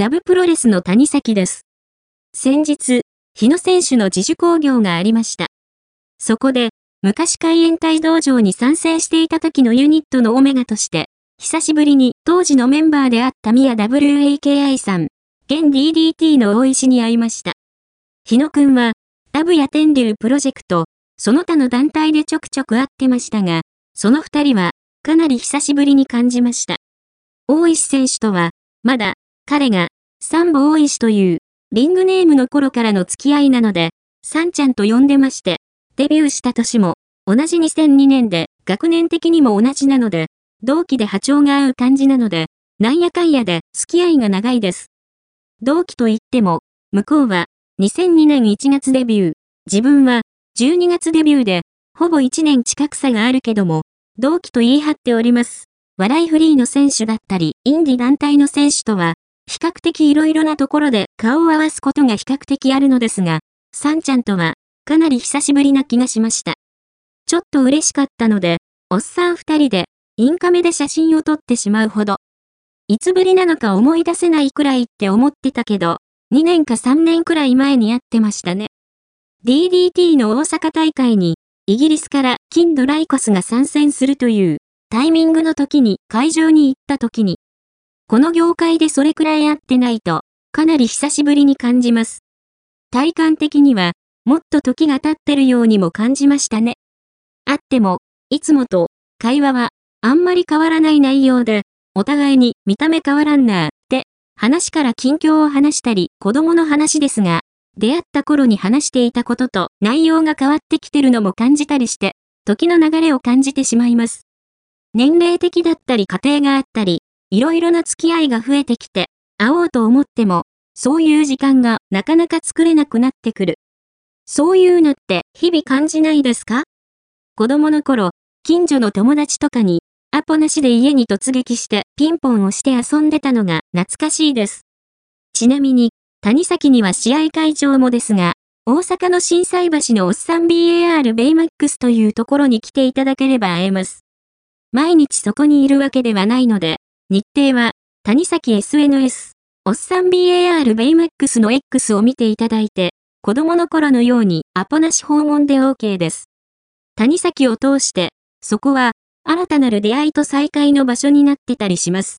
ダブプロレスの谷崎です。先日、日野選手の自主興行がありました。そこで、昔海援隊道場に参戦していた時のユニットのオメガとして、久しぶりに当時のメンバーであった宮 WAKI さん、現 DDT の大石に会いました。日野くんは、ダブや天竜プロジェクト、その他の団体でちょくちょく会ってましたが、その二人は、かなり久しぶりに感じました。大石選手とは、まだ、彼が、サンボ大石という、リングネームの頃からの付き合いなので、サンちゃんと呼んでまして、デビューした年も、同じ2002年で、学年的にも同じなので、同期で波長が合う感じなので、なんやかんやで付き合いが長いです。同期と言っても、向こうは2002年1月デビュー、自分は12月デビューで、ほぼ1年近く差があるけども、同期と言い張っております。笑いフリーの選手だったり、インディ団体の選手とは、比較的色々なところで顔を合わすことが比較的あるのですが、サンちゃんとは、かなり久しぶりな気がしました。ちょっと嬉しかったので、おっさん二人で、インカメで写真を撮ってしまうほど。いつぶりなのか思い出せないくらいって思ってたけど、2年か3年くらい前に会ってましたね。DDT の大阪大会に、イギリスからキンドライコスが参戦するというタイミングの時に会場に行った時に、この業界でそれくらい会ってないと、かなり久しぶりに感じます。体感的には、もっと時が経ってるようにも感じましたね。あっても、いつもと、会話は、あんまり変わらない内容で、お互いに見た目変わらんなーって、話から近況を話したり、子供の話ですが、出会った頃に話していたことと内容が変わってきてるのも感じたりして、時の流れを感じてしまいます。年齢的だったり家庭があったり、いろいろな付き合いが増えてきて、会おうと思っても、そういう時間がなかなか作れなくなってくる。そういうのって日々感じないですか？子供の頃、近所の友達とかに、アポなしで家に突撃してピンポンをして遊んでたのが懐かしいです。ちなみに、谷崎には試合会場もですが、大阪の震災橋のおっさん BAR ベイマックスというところに来ていただければ会えます。毎日そこにいるわけではないので、日程は、谷崎 SNS、おっさん BAR ベイマックスの X を見ていただいて、子供の頃のようにアポなし訪問で OK です。谷崎を通して、そこは、新たなる出会いと再会の場所になってたりします。